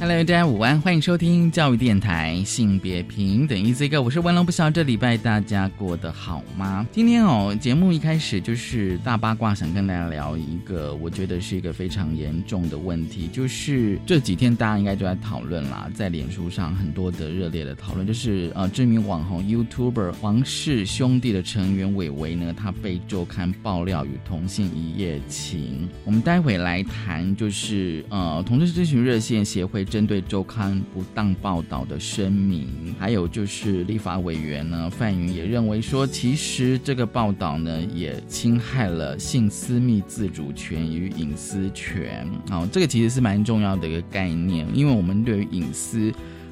Hello，大家午安，欢迎收听教育电台性别平等 Easy Go，我是文龙，不晓这礼拜大家过得好吗？今天哦，节目一开始就是大八卦，想跟大家聊一个，我觉得是一个非常严重的问题，就是这几天大家应该都在讨论啦，在脸书上很多的热烈的讨论，就是呃，知名网红 YouTuber 王氏兄弟的成员伟伟呢，他被周刊爆料与同性一夜情。我们待会来谈，就是呃，同志咨询热线协会。这针对周刊不当报道的声明，还有就是立法委员呢范云也认为说，其实这个报道呢也侵害了性私密自主权与隐私权。好，这个其实是蛮重要的一个概念，因为我们对于隐私。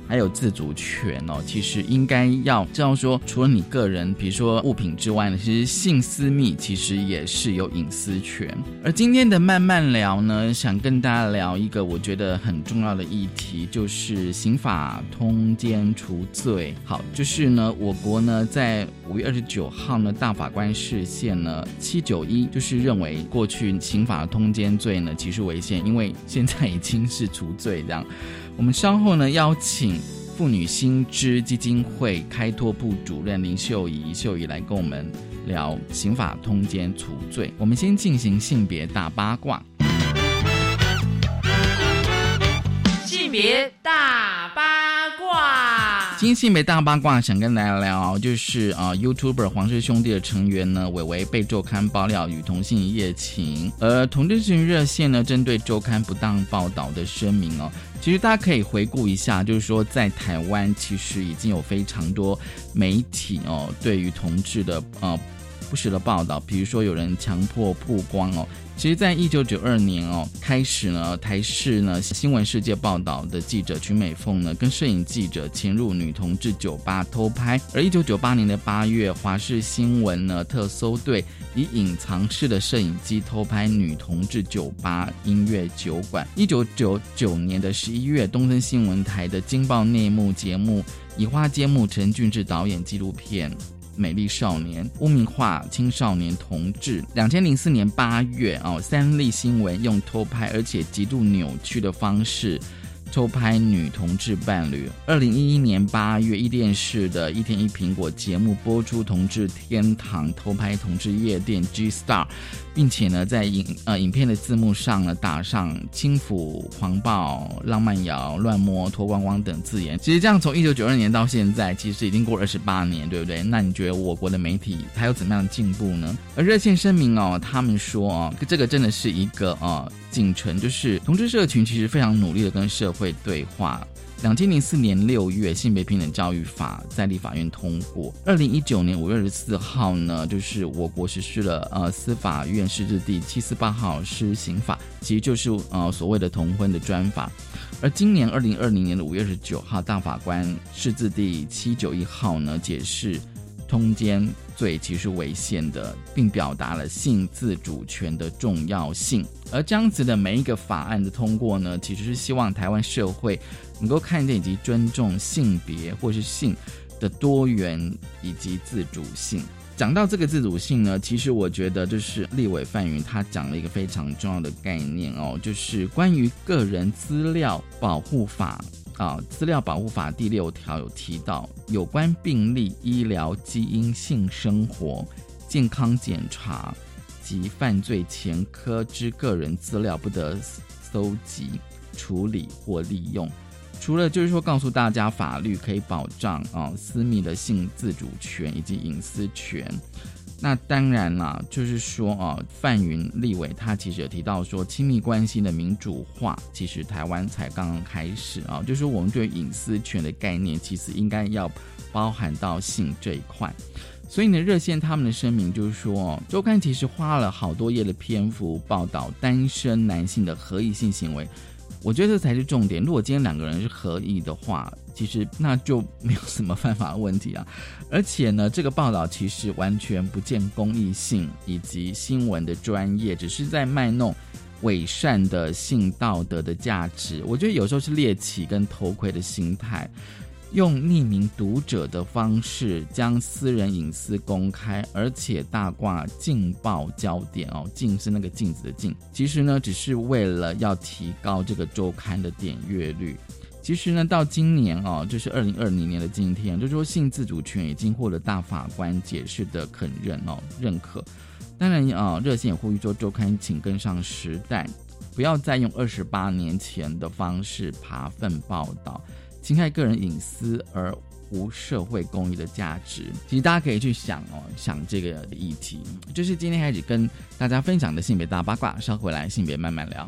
还有自主权哦，其实应该要知道说，除了你个人，比如说物品之外呢，其实性私密其实也是有隐私权。而今天的慢慢聊呢，想跟大家聊一个我觉得很重要的议题，就是刑法通奸除罪。好，就是呢，我国呢在五月二十九号呢，大法官释宪呢七九一，就是认为过去刑法通奸罪呢其实违宪，因为现在已经是除罪这样。我们稍后呢，邀请妇女新知基金会开拓部主任林秀仪秀仪来跟我们聊刑法通奸除罪。我们先进行性别大八卦。性别大，今天性别大八卦想跟大家聊，就是啊，YouTuber 黄氏兄弟的成员呢，伟伟被周刊爆料与同性一夜情，而同志群热线呢，针对周刊不当报道的声明哦。其实大家可以回顾一下，就是说在台湾其实已经有非常多媒体哦，对于同志的呃不实的报道，比如说有人强迫曝光哦。其实，在一九九二年哦，开始呢，台视呢新闻世界报道的记者曲美凤呢，跟摄影记者潜入女同志酒吧偷拍。而一九九八年的八月，华视新闻呢特搜队以隐藏式的摄影机偷拍女同志酒吧、音乐酒馆。一九九九年的十一月，东森新闻台的惊爆内幕节目以花揭幕陈俊志导演纪录片。美丽少年污名化青少年同志。两千零四年八月，哦，三立新闻用偷拍而且极度扭曲的方式。偷拍女同志伴侣。二零一一年八月，一电视的一天一苹果节目播出同志天堂偷拍同志夜店 G Star，并且呢，在影呃影片的字幕上呢打上轻抚、狂暴、浪漫摇、乱摸、脱光光等字眼。其实这样从一九九二年到现在，其实已经过了二十八年，对不对？那你觉得我国的媒体还有怎么样的进步呢？而热线声明哦，他们说哦，这个真的是一个呃进程，就是同志社群其实非常努力的跟社会对话。两千零四年六月，性别平等教育法在立法院通过。二零一九年五月二十四号呢，就是我国实施了呃司法院释字第七四八号施行法，其实就是呃所谓的同婚的专法。而今年二零二零年的五月二十九号，大法官释字第七九一号呢，解释。通奸罪其实违宪的，并表达了性自主权的重要性。而这样子的每一个法案的通过呢，其实是希望台湾社会能够看见以及尊重性别或是性的多元以及自主性。讲到这个自主性呢，其实我觉得就是立委范云他讲了一个非常重要的概念哦，就是关于个人资料保护法。啊，资料保护法第六条有提到，有关病例、医疗、基因、性生活、健康检查及犯罪前科之个人资料，不得搜集、处理或利用。除了就是说，告诉大家法律可以保障啊私密的性自主权以及隐私权。那当然啦，就是说啊，范云立伟他其实有提到说，亲密关系的民主化，其实台湾才刚刚开始啊。就是我们对隐私权的概念，其实应该要包含到性这一块。所以呢，热线他们的声明就是说，周刊其实花了好多页的篇幅报道单身男性的合意性行为。我觉得这才是重点。如果今天两个人是合意的话，其实那就没有什么犯法的问题啊。而且呢，这个报道其实完全不见公益性以及新闻的专业，只是在卖弄伪善的性道德的价值。我觉得有时候是猎奇跟偷窥的心态。用匿名读者的方式将私人隐私公开，而且大挂劲爆焦点哦，劲是那个镜子的劲。其实呢，只是为了要提高这个周刊的点阅率。其实呢，到今年哦，就是二零二零年的今天，就说性自主权已经获得大法官解释的肯认哦认可。当然啊，热线也呼吁说，周刊请跟上时代，不要再用二十八年前的方式爬粪报道。侵害个人隐私而无社会公益的价值，其实大家可以去想哦，想这个议题，就是今天开始跟大家分享的性别大八卦，稍回来性别慢慢聊。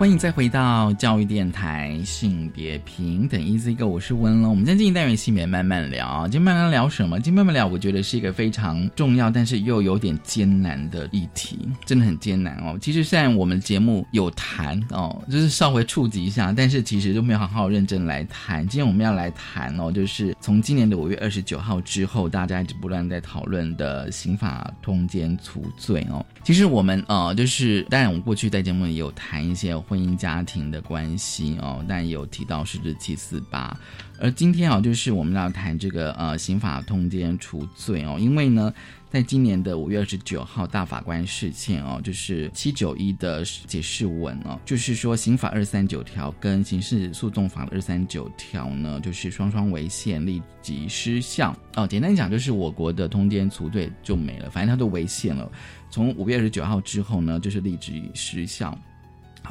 欢迎再回到教育电台性别平等 Easy Go，我是温龙。我们今天进行单元性别慢慢聊，今天慢慢聊什么？今天慢慢聊，我觉得是一个非常重要，但是又有点艰难的议题，真的很艰难哦。其实虽然我们节目有谈哦，就是稍微触及一下，但是其实都没有好好认真来谈。今天我们要来谈哦，就是从今年的五月二十九号之后，大家一直不断在讨论的刑法通奸除罪哦。其实我们呃，就是当然我们过去在节目里有谈一些。婚姻家庭的关系哦，但有提到是日七四八，而今天啊，就是我们要谈这个呃刑法通奸除罪哦，因为呢，在今年的五月二十九号大法官释宪哦，就是七九一的解释文哦，就是说刑法二三九条跟刑事诉讼法二三九条呢，就是双双违宪立即失效哦。简单讲，就是我国的通奸除罪就没了，反正它都违宪了。从五月二十九号之后呢，就是立即失效。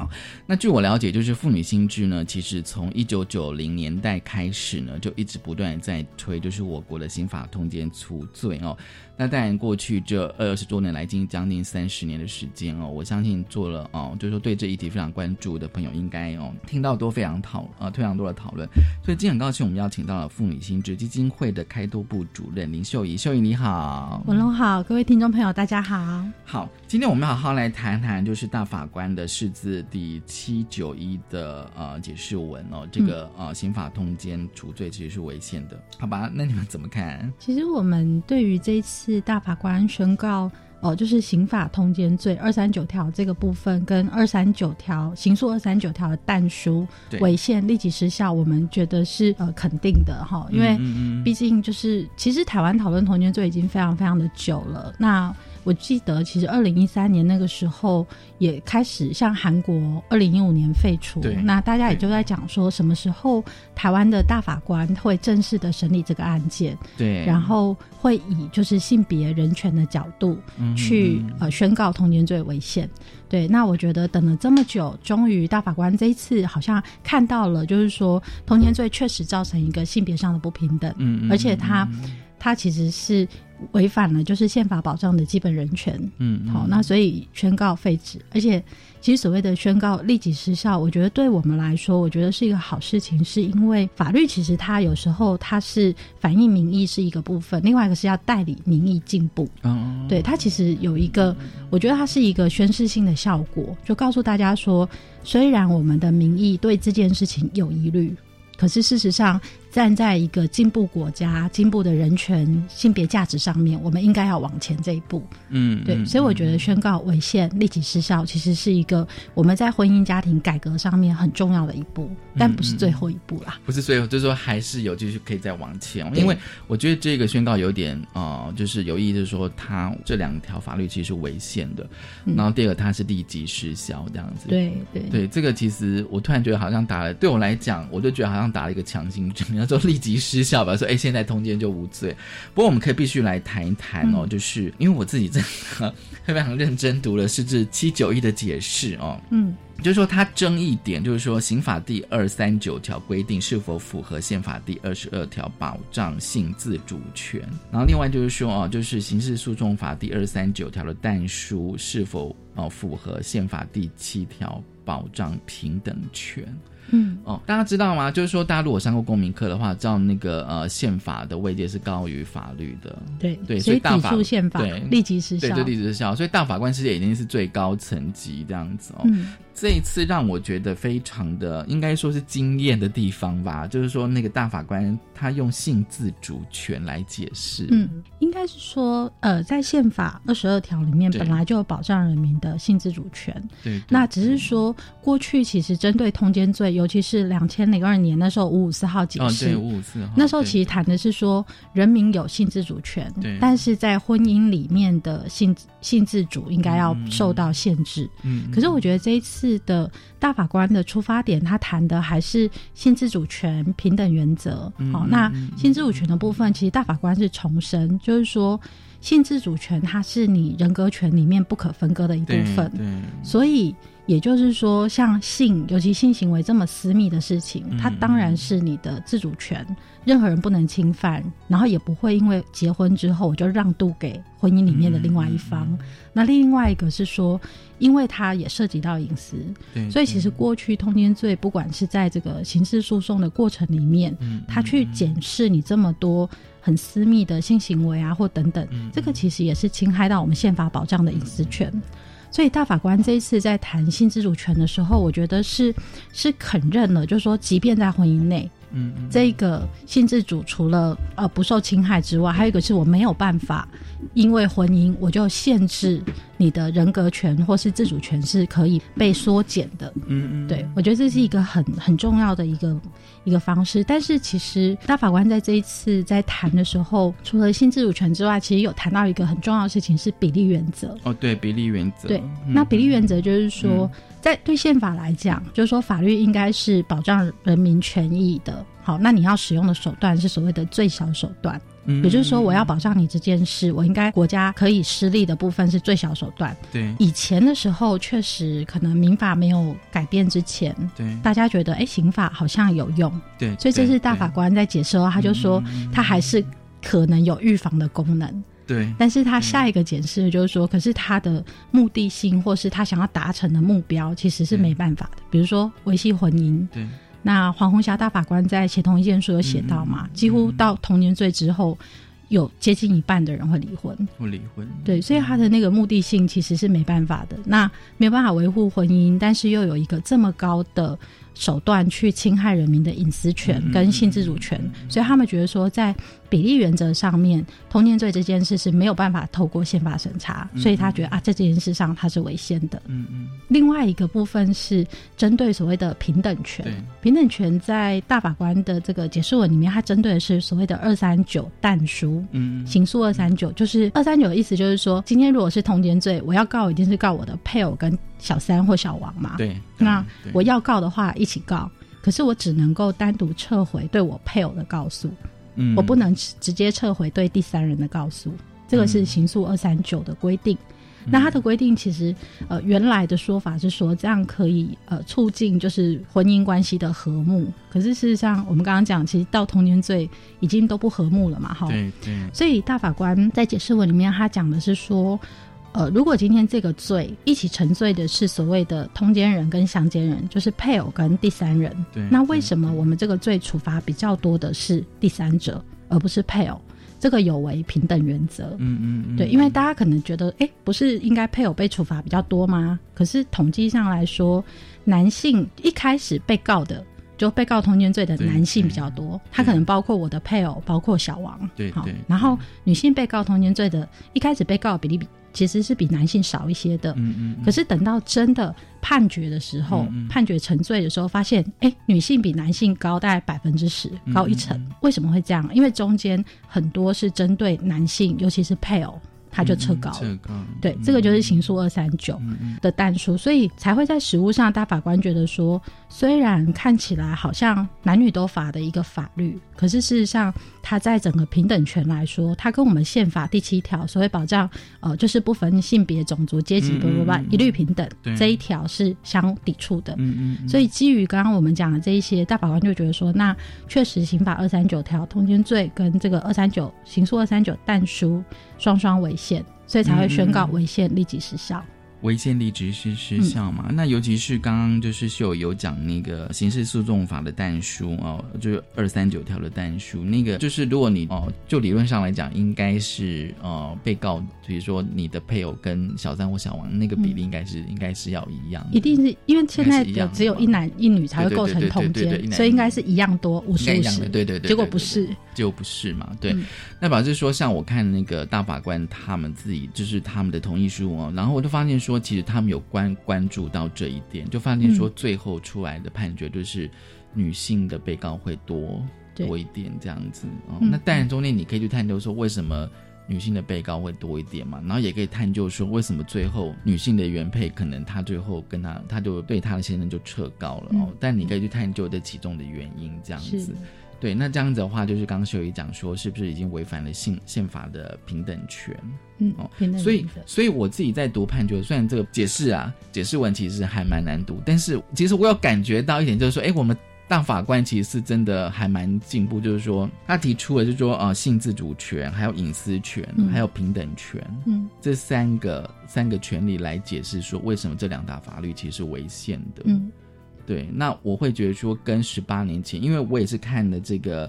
好，那据我了解，就是妇女新知呢，其实从一九九零年代开始呢，就一直不断在推，就是我国的刑法通奸除罪哦。那当然，过去这二十多年来，近将近三十年的时间哦，我相信做了哦，就是说对这一题非常关注的朋友，应该哦听到都非常讨呃非常多的讨论。所以今天很高兴，我们邀请到了妇女心智基金会的开拓部主任林秀仪，秀仪你好，文龙好，各位听众朋友大家好。好，今天我们好好来谈谈，就是大法官的释字第七九一的呃解释文哦，这个呃刑法通奸除罪其实是违宪的，好吧？那你们怎么看？其实我们对于这一次。大法官宣告，哦，就是刑法通奸罪二三九条这个部分，跟二三九条刑诉二三九条的但书违宪立即失效，我们觉得是呃肯定的哈，因为毕竟就是其实台湾讨论通奸罪已经非常非常的久了，那。我记得，其实二零一三年那个时候也开始像韩国二零一五年废除，那大家也就在讲说什么时候台湾的大法官会正式的审理这个案件，对，然后会以就是性别人权的角度去呃宣告通奸罪违宪。对，那我觉得等了这么久，终于大法官这一次好像看到了，就是说通奸罪确实造成一个性别上的不平等，嗯，而且他他其实是。违反了就是宪法保障的基本人权，嗯，好，那所以宣告废止。而且，其实所谓的宣告立即失效，我觉得对我们来说，我觉得是一个好事情，是因为法律其实它有时候它是反映民意是一个部分，另外一个是要代理民意进步。嗯，对，它其实有一个，我觉得它是一个宣示性的效果，就告诉大家说，虽然我们的民意对这件事情有疑虑，可是事实上。站在一个进步国家、进步的人权、性别价值上面，我们应该要往前这一步。嗯，对，所以我觉得宣告违宪立即失效，其实是一个我们在婚姻家庭改革上面很重要的一步，但不是最后一步啦。不是最后，就是说还是有继续可以再往前。因为我觉得这个宣告有点呃，就是有意，就是说它这两条法律其实是违宪的。然后第二个，它是立即失效这样子。对对对，这个其实我突然觉得好像打了，对我来讲，我就觉得好像打了一个强心针。要说立即失效吧，说哎，现在通奸就无罪。不过我们可以必须来谈一谈哦，就是因为我自己真的 非常认真读了是这七九一的解释哦，嗯，就是说它争议点就是说刑法第二三九条规定是否符合宪法第二十二条保障性自主权，然后另外就是说哦，就是刑事诉讼法第二三九条的但书是否哦符合宪法第七条保障平等权。嗯哦，大家知道吗？就是说，大家如果上过公民课的话，知道那个呃，宪法的位阶是高于法律的。对对，所以抵触宪法，对立即失效，对，就立即失效。所以大法官世界已经是最高层级这样子哦。嗯。这一次让我觉得非常的应该说是惊艳的地方吧，就是说那个大法官他用性自主权来解释。嗯，应该是说，呃，在宪法二十二条里面本来就有保障人民的性自主权。对。那只是说，过去其实针对通奸罪，尤其是两千零二年那时候五五四号解释，五五四号那时候其实谈的是说人民有性自主权，对。但是在婚姻里面的性性自主应该要受到限制。嗯。可是我觉得这一次。的大法官的出发点，他谈的还是性自主权、平等原则。好，那性自主权的部分，其实大法官是重申，就是说性自主权它是你人格权里面不可分割的一部分。对，所以也就是说，像性，尤其性行为这么私密的事情，它当然是你的自主权。任何人不能侵犯，然后也不会因为结婚之后我就让渡给婚姻里面的另外一方。那另外一个是说，因为它也涉及到隐私，所以其实过去通奸罪，不管是在这个刑事诉讼的过程里面，他去检视你这么多很私密的性行为啊，或等等，这个其实也是侵害到我们宪法保障的隐私权。所以大法官这一次在谈性自主权的时候，我觉得是是肯认了，就是说，即便在婚姻内。嗯，这个性自主除了呃不受侵害之外，还有一个是我没有办法，因为婚姻我就限制你的人格权或是自主权是可以被缩减的。嗯嗯，对我觉得这是一个很很重要的一个一个方式。但是其实大法官在这一次在谈的时候，除了性自主权之外，其实有谈到一个很重要的事情是比例原则。哦，对，比例原则。对，那比例原则就是说。在对宪法来讲，就是说法律应该是保障人民权益的。好，那你要使用的手段是所谓的最小手段，嗯，也就是说，我要保障你这件事，我应该国家可以施力的部分是最小手段。对，以前的时候确实可能民法没有改变之前，对，大家觉得哎，刑法好像有用，对，所以这是大法官在解释后，他就说他还是可能有预防的功能。对，但是他下一个解释就是说，可是他的目的性或是他想要达成的目标，其实是没办法的。比如说维系婚姻，对，那黄红霞大法官在协同意见书有写到嘛，几乎到同年罪之后，有接近一半的人会离婚，会离婚。对，所以他的那个目的性其实是没办法的，那没有办法维护婚姻，但是又有一个这么高的。手段去侵害人民的隐私权跟性自主权，所以他们觉得说，在比例原则上面，通奸罪这件事是没有办法透过宪法审查，所以他觉得啊，在这件事上他是违宪的。嗯嗯。另外一个部分是针对所谓的平等权，平等权在大法官的这个解释文里面，它针对的是所谓的二三九但书，嗯，刑诉二三九，就是二三九的意思就是说，今天如果是通奸罪，我要告一定是告我的配偶跟。小三或小王嘛，对，那我要告的话一起告，可是我只能够单独撤回对我配偶的告诉，嗯，我不能直接撤回对第三人的告诉。这个是刑诉二三九的规定。那它的规定其实，呃，原来的说法是说这样可以呃促进就是婚姻关系的和睦。可是事实上，我们刚刚讲，其实到童年罪已经都不和睦了嘛，哈。对对。所以大法官在解释文里面，他讲的是说，呃，如果今天这个罪一起沉醉的是所谓的通奸人跟相奸人，就是配偶跟第三人，对。那为什么我们这个罪处罚比较多的是第三者，而不是配偶？这个有违平等原则，嗯嗯，对，因为大家可能觉得，哎，不是应该配偶被处罚比较多吗？可是统计上来说，男性一开始被告的，就被告通奸罪的男性比较多，他可能包括我的配偶，包括小王，对，好，然后女性被告通奸罪的，一开始被告比例比。其实是比男性少一些的，嗯嗯。可是等到真的判决的时候，判决沉罪的时候，发现，哎，女性比男性高大概百分之十，高一成。为什么会这样？因为中间很多是针对男性，尤其是配偶。他就撤稿了，对，这个就是刑诉二三九的弹书，所以才会在实务上，大法官觉得说，虽然看起来好像男女都法的一个法律，可是事实上，它在整个平等权来说，它跟我们宪法第七条所谓保障，呃，就是不分性别、种族、阶级，不不不，一律平等这一条是相抵触的。嗯嗯。所以基于刚刚我们讲的这一些，大法官就觉得说，那确实刑法二三九条通奸罪跟这个二三九刑诉二三九弹书双双违。宪，所以才会宣告违宪立即失效。违宪立即是失效嘛？那尤其是刚刚就是秀有讲那个刑事诉讼法的但书哦，就是二三九条的但书，那个就是如果你哦，就理论上来讲，应该是呃被告，比如说你的配偶跟小三或小王那个比例，应该是应该是要一样，一定是因为现在有只有一男一女才会构成通奸，所以应该是一样多五十五十，对对对，结果不是，就不是嘛？对，那表示说，像我看那个大法官他们自己就是他们的同意书哦，然后我就发现说。说其实他们有关关注到这一点，就发现说最后出来的判决就是女性的被告会多多一点这样子哦。那当然中间你可以去探究说为什么女性的被告会多一点嘛，然后也可以探究说为什么最后女性的原配可能她最后跟她她就对她的先生就撤告了哦。但你可以去探究这其中的原因这样子。对，那这样子的话，就是刚刚秀仪讲说，是不是已经违反了宪宪法的平等权？嗯，哦，平等所以，所以我自己在读判决，虽然这个解释啊，解释文其实还蛮难读，但是其实我有感觉到一点，就是说，哎，我们大法官其实是真的还蛮进步，就是说，他提出了，就是说，呃，性自主权、还有隐私权、还有平等权，嗯，这三个三个权利来解释说，为什么这两大法律其实是违宪的，嗯。对，那我会觉得说，跟十八年前，因为我也是看了这个，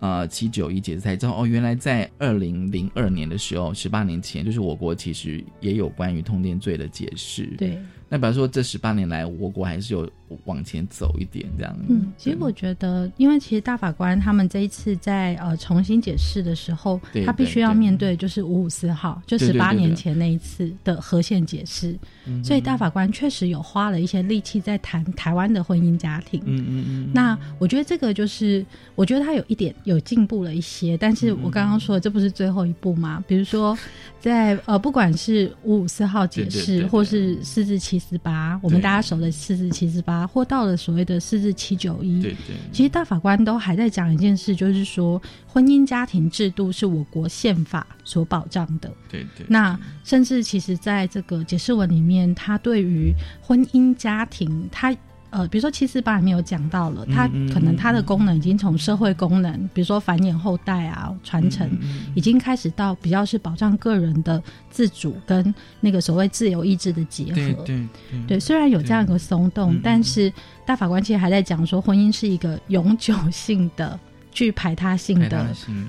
呃，七九一解释才知道，哦，原来在二零零二年的时候，十八年前，就是我国其实也有关于通电罪的解释。对。那比方说，这十八年来，我国还是有往前走一点这样。嗯，其实我觉得，因为其实大法官他们这一次在呃重新解释的时候，他必须要面对就是五五四号，就十八年前那一次的和宪解释，所以大法官确实有花了一些力气在谈台湾的婚姻家庭。嗯嗯嗯。那我觉得这个就是，我觉得他有一点有进步了一些，但是我刚刚说的这不是最后一步吗？比如说，在呃不管是五五四号解释，或是四至七。四八，我们大家熟的四至七十八，或到了所谓的四至七九一，对对，其实大法官都还在讲一件事，就是说婚姻家庭制度是我国宪法所保障的，对对。那甚至其实在这个解释文里面，他对于婚姻家庭，他。呃，比如说七四八里面有讲到了，它可能它的功能已经从社会功能，比如说繁衍后代啊、传承，已经开始到比较是保障个人的自主跟那个所谓自由意志的结合。对对对，虽然有这样一个松动，但是大法官其实还在讲说，婚姻是一个永久性的、具排他性的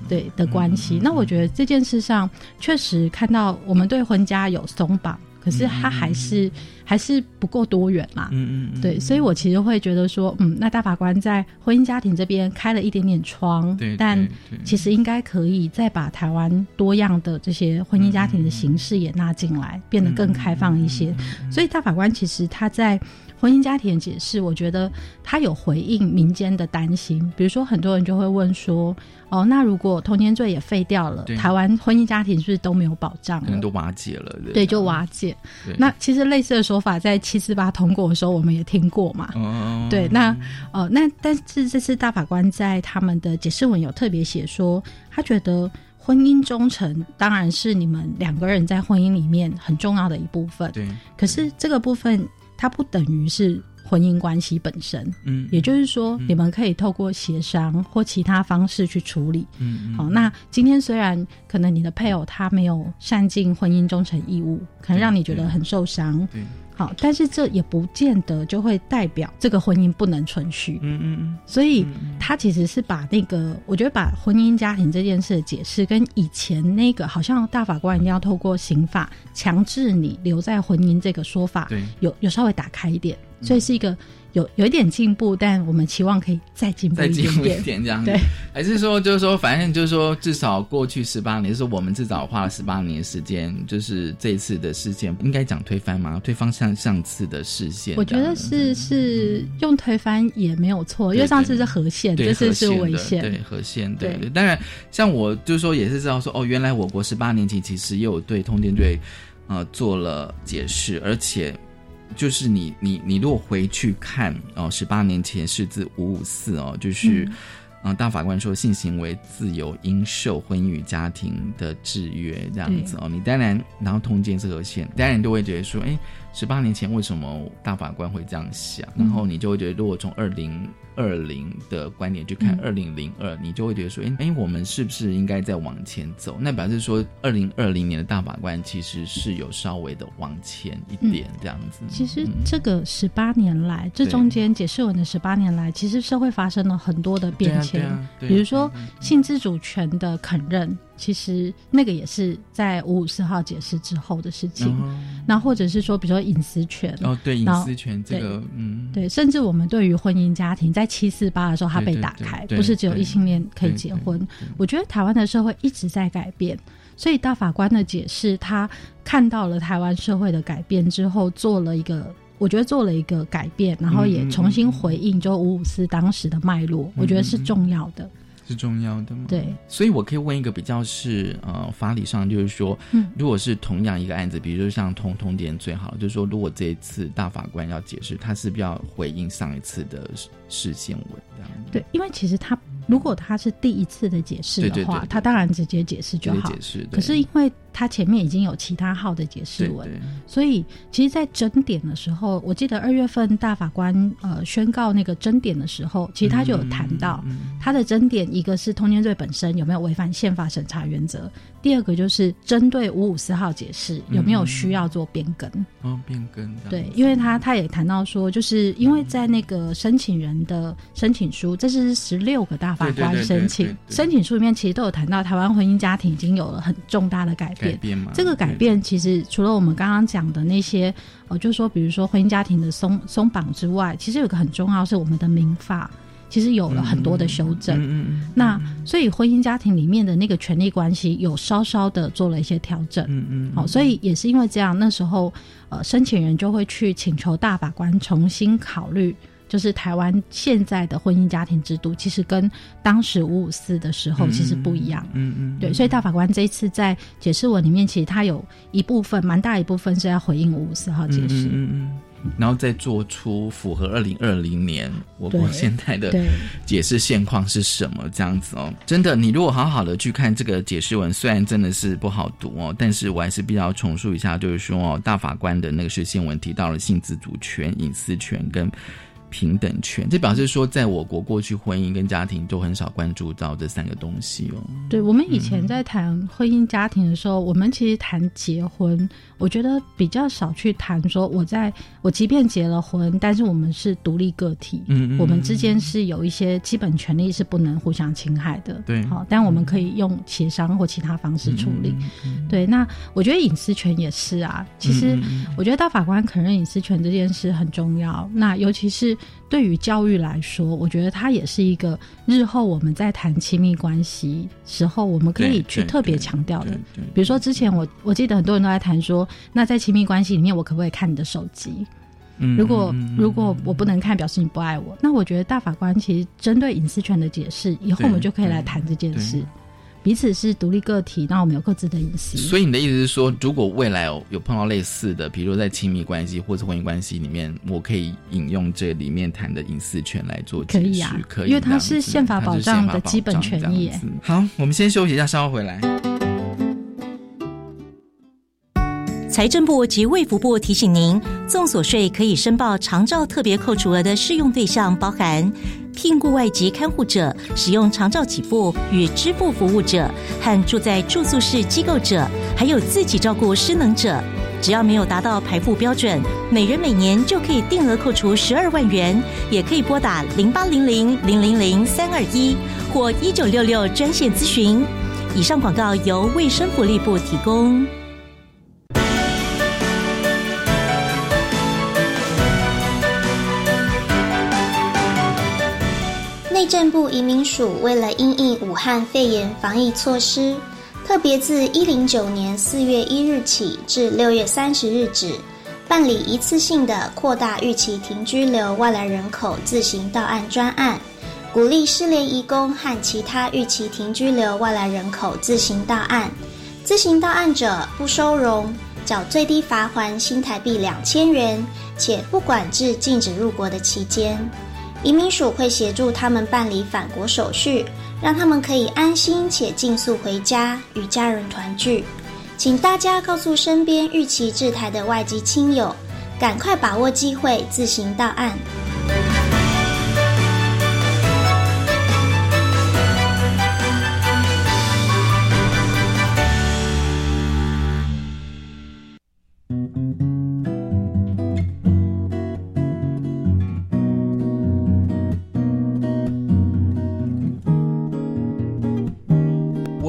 对的关系。那我觉得这件事上确实看到我们对婚家有松绑。可是他还是还是不够多元嘛，嗯嗯，对，所以我其实会觉得说，嗯，那大法官在婚姻家庭这边开了一点点窗，对，但其实应该可以再把台湾多样的这些婚姻家庭的形式也纳进来，变得更开放一些。所以大法官其实他在。婚姻家庭的解释，我觉得他有回应民间的担心。比如说，很多人就会问说：“哦，那如果通奸罪也废掉了，台湾婚姻家庭是不是都没有保障？可能都瓦解了。”对，就瓦解。那其实类似的说法在七四八通过的时候，我们也听过嘛。对，那呃，那但是这次大法官在他们的解释文有特别写说，他觉得。婚姻忠诚当然是你们两个人在婚姻里面很重要的一部分。对，可是这个部分它不等于是婚姻关系本身。嗯，也就是说，你们可以透过协商或其他方式去处理。嗯，好，那今天虽然可能你的配偶他没有善尽婚姻忠诚义务，可能让你觉得很受伤。对。好，但是这也不见得就会代表这个婚姻不能存续。嗯嗯嗯。所以他其实是把那个，我觉得把婚姻家庭这件事的解释，跟以前那个好像大法官一定要透过刑法强制你留在婚姻这个说法，有有稍微打开一点，所以是一个。有有一点进步，但我们期望可以再进步一点，再进步一点这样。对，还是说就是说，反正就是说，至少过去十八年，就是我们至少花了十八年时间，就是这一次的事件，应该讲推翻吗？推翻上上次的事件？我觉得是是用推翻也没有错，因为上次是和线，这次是违宪，对和线。对，当然，像我就是说，也是知道说，哦，原来我国十八年前其实也有对通奸罪呃做了解释，而且。就是你你你如果回去看哦，十八年前是字五五四哦，就是，嗯，大法官说性行为自由应受婚姻与家庭的制约这样子哦，你当然然后通奸这个线，当然都会觉得说，哎，十八年前为什么大法官会这样想？然后你就会觉得，如果从二零。二零的观点去看二零零二，你就会觉得说，哎哎，我们是不是应该再往前走？那表示说，二零二零年的大法官其实是有稍微的往前一点这样子。其实这个十八年来，这中间解释文的十八年来，其实社会发生了很多的变迁，比如说性自主权的肯认。其实那个也是在五五四号解释之后的事情，那或者是说，比如说隐私权。哦，对隐私权这个，嗯，对，甚至我们对于婚姻家庭，在七四八的时候，它被打开，不是只有异性恋可以结婚。我觉得台湾的社会一直在改变，所以大法官的解释，他看到了台湾社会的改变之后，做了一个，我觉得做了一个改变，然后也重新回应就五五四当时的脉络，我觉得是重要的。是重要的吗？对，所以我可以问一个比较是呃法理上，就是说，嗯如果是同样一个案子，比如说像同同点最好，就是说，如果这一次大法官要解释，他是不是要回应上一次的事件文这样？对，因为其实他如果他是第一次的解释的话，他当然直接解释就好。解释，可是因为。他前面已经有其他号的解释文，所以其实，在争点的时候，我记得二月份大法官呃宣告那个争点的时候，其实他就有谈到他的争点，一个是通奸罪本身有没有违反宪法审查原则，第二个就是针对五五四号解释有没有需要做变更。哦，变更。对，因为他他也谈到说，就是因为在那个申请人的申请书，这是十六个大法官申请申请书里面，其实都有谈到台湾婚姻家庭已经有了很重大的改变。改变这个改变其实除了我们刚刚讲的那些，呃，就是说，比如说婚姻家庭的松松绑之外，其实有个很重要是我们的民法，其实有了很多的修正。嗯嗯。那所以婚姻家庭里面的那个权利关系有稍稍的做了一些调整。嗯嗯。好，所以也是因为这样，那时候呃，申请人就会去请求大法官重新考虑。就是台湾现在的婚姻家庭制度，其实跟当时五五四的时候其实不一样。嗯嗯，对，所以大法官这一次在解释文里面，其实他有一部分蛮大一部分是要回应五五四号解释。嗯嗯，然后再做出符合二零二零年我国现在的解释现况是什么这样子哦。真的，你如果好好的去看这个解释文，虽然真的是不好读哦，但是我还是必须要重述一下，就是说哦，大法官的那个是新闻提到了性自主权、隐私权跟。平等权，这表示说，在我国过去婚姻跟家庭都很少关注到这三个东西哦。对，我们以前在谈婚姻家庭的时候，我们其实谈结婚，我觉得比较少去谈说，我在我即便结了婚，但是我们是独立个体，嗯，我们之间是有一些基本权利是不能互相侵害的，对，好，但我们可以用协商或其他方式处理。对，那我觉得隐私权也是啊。其实我觉得大法官肯认隐私权这件事很重要，那尤其是。对于教育来说，我觉得它也是一个日后我们在谈亲密关系时候，我们可以去特别强调的。比如说，之前我我记得很多人都在谈说，那在亲密关系里面，我可不可以看你的手机？如果如果我不能看，表示你不爱我。那我觉得大法官其实针对隐私权的解释，以后我们就可以来谈这件事。彼此是独立个体，那我们有各自的隐私。所以你的意思是说，如果未来有有碰到类似的，比如在亲密关系或者婚姻关系里面，我可以引用这里面谈的隐私权来做可以啊，可以，因为它是宪法保障的基本权益。好，我们先休息一下，稍后回来。财政部及卫福部提醒您，综所税可以申报长照特别扣除额的适用对象包含。聘雇外籍看护者、使用长照起步与支付服务者和住在住宿式机构者，还有自己照顾失能者，只要没有达到排付标准，每人每年就可以定额扣除十二万元。也可以拨打零八零零零零零三二一或一九六六专线咨询。以上广告由卫生福利部提供。内政部移民署为了因应武汉肺炎防疫措施，特别自一零九年四月一日起至六月三十日止，办理一次性的扩大预期停居留外来人口自行到案专案，鼓励失联移工和其他预期停居留外来人口自行到案。自行到案者不收容，缴最低罚还新台币两千元，且不管至禁止入国的期间。移民署会协助他们办理返国手续，让他们可以安心且尽速回家与家人团聚。请大家告诉身边预期制台的外籍亲友，赶快把握机会自行到案。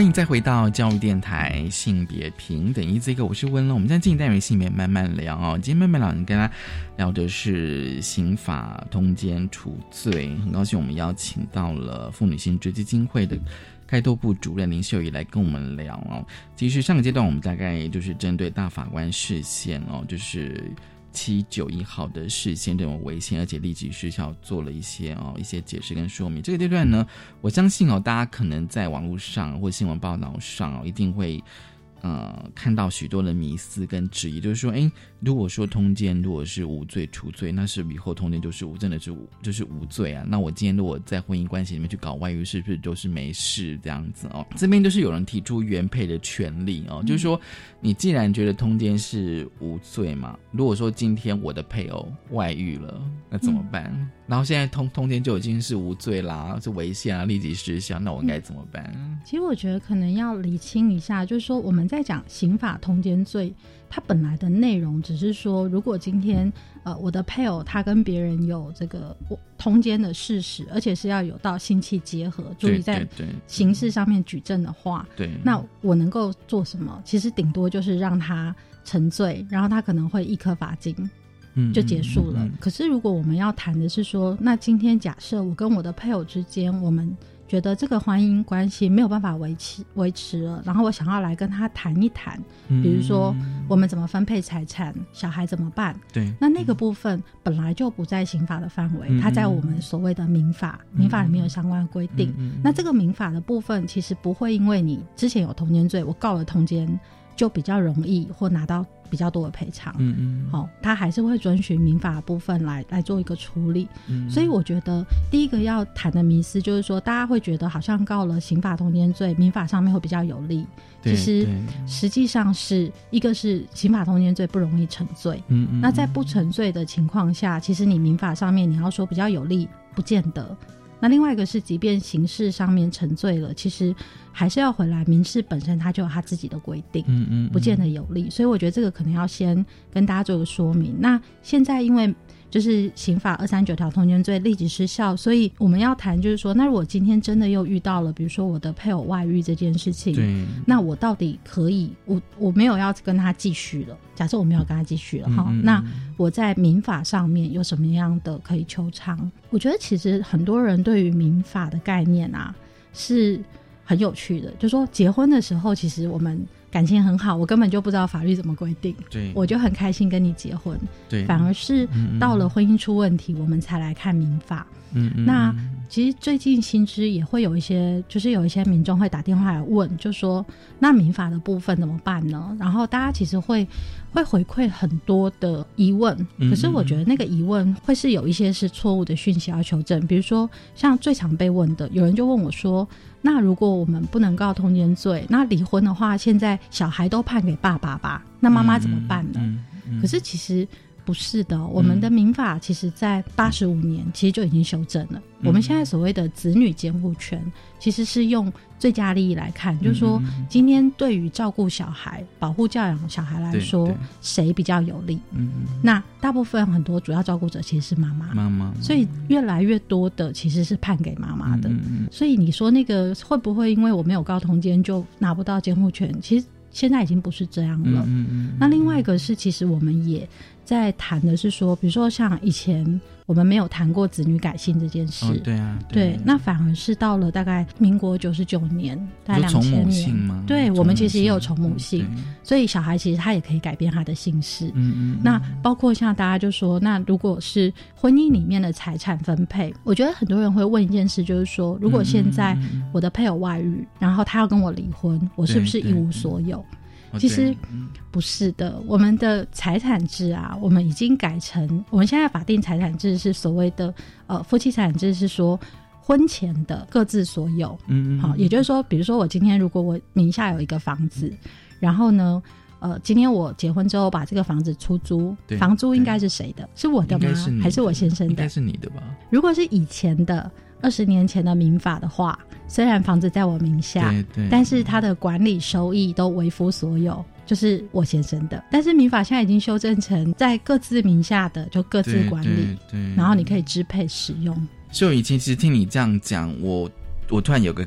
欢迎再回到教育电台，性别平等。一这个我是温乐，我们在进单元性别慢慢聊哦。今天慢慢聊，跟他聊的是刑法通奸处罪。很高兴我们邀请到了妇女性追基金会的开拓部主任林秀仪来跟我们聊哦。其实上个阶段我们大概就是针对大法官视线哦，就是。七九一号的事件这种危险，而且立即失效，做了一些哦一些解释跟说明。这个阶段呢，我相信哦，大家可能在网络上或新闻报道上哦，一定会。呃，看到许多的迷思跟质疑，就是说，哎，如果说通奸如果是无罪除罪，那是以后通奸就是无，真的是无，就是无罪啊？那我今天如果在婚姻关系里面去搞外遇，是不是就是没事这样子哦？这边就是有人提出原配的权利哦，就是说，你既然觉得通奸是无罪嘛，如果说今天我的配偶外遇了，那怎么办？然后现在通通奸就已经是无罪啦，是违宪啊，立即失效，那我该怎么办？其实我觉得可能要理清一下，就是说我们在讲刑法通奸罪，它本来的内容只是说，如果今天呃我的配偶他跟别人有这个通奸的事实，而且是要有到性器结合，注意在刑事上面举证的话，对，那我能够做什么？其实顶多就是让他沉醉，然后他可能会一颗罚金。就结束了。可是，如果我们要谈的是说，那今天假设我跟我的配偶之间，我们觉得这个婚姻关系没有办法维持维持了，然后我想要来跟他谈一谈，比如说我们怎么分配财产，小孩怎么办？对，那那个部分本来就不在刑法的范围，它在我们所谓的民法，民法里面有相关规定。那这个民法的部分其实不会因为你之前有通奸罪，我告了通奸。就比较容易或拿到比较多的赔偿，嗯嗯，好，他还是会遵循民法部分来来做一个处理，嗯所以我觉得第一个要谈的迷思就是说，大家会觉得好像告了刑法通奸罪，民法上面会比较有利，其实实际上是一个是刑法通奸罪不容易成罪，嗯嗯，那在不成罪的情况下，其实你民法上面你要说比较有利，不见得。那另外一个是，即便刑事上面沉醉了，其实还是要回来民事本身它就有它自己的规定，嗯嗯，不见得有利。所以我觉得这个可能要先跟大家做个说明。那现在因为就是刑法二三九条通奸罪立即失效。所以我们要谈，就是说，那如果今天真的又遇到了，比如说我的配偶外遇这件事情，对，那我到底可以，我我没有要跟他继续了。假设我没有跟他继续了哈，那我在民法上面有什么样的可以求偿？我觉得其实很多人对于民法的概念啊是很有趣的，就说结婚的时候，其实我们。感情很好，我根本就不知道法律怎么规定，对，我就很开心跟你结婚，对，反而是到了婚姻出问题，我们才来看民法。嗯，那其实最近新知也会有一些，就是有一些民众会打电话来问，就说那民法的部分怎么办呢？然后大家其实会会回馈很多的疑问，可是我觉得那个疑问会是有一些是错误的讯息要求证，比如说像最常被问的，有人就问我说。那如果我们不能告通奸罪，那离婚的话，现在小孩都判给爸爸吧？那妈妈怎么办呢？可是其实不是的，我们的民法其实在八十五年其实就已经修正了。我们现在所谓的子女监护权，其实是用最佳利益来看，就是说今天对于照顾小孩、保护教养小孩来说，谁比较有利？嗯，那大部分很多主要照顾者其实是妈妈，妈妈，所以越来越多的其实是判给妈妈的。所以你说那个会不会因为我没有高通奸就拿不到监护权？其实现在已经不是这样了。嗯嗯。那另外一个是，其实我们也在谈的是说，比如说像以前。我们没有谈过子女改姓这件事，对啊，对，那反而是到了大概民国九十九年，大概两千年，对我们其实也有重母姓，所以小孩其实他也可以改变他的姓氏。嗯嗯。那包括像大家就说，那如果是婚姻里面的财产分配，我觉得很多人会问一件事，就是说，如果现在我的配偶外遇，然后他要跟我离婚，我是不是一无所有？其实不是的，我们的财产制啊，我们已经改成我们现在法定财产制是所谓的呃夫妻财产制，是说婚前的各自所有。嗯，好，也就是说，比如说我今天如果我名下有一个房子，然后呢，呃，今天我结婚之后把这个房子出租，房租应该是谁的？是我的吗？还是我先生的？应该是你的吧？如果是以前的二十年前的民法的话。虽然房子在我名下，但是它的管理收益都为夫所有，就是我先生的。但是民法现在已经修正成在各自名下的就各自管理，然后你可以支配使用。秀仪，其实听你这样讲，我我突然有个。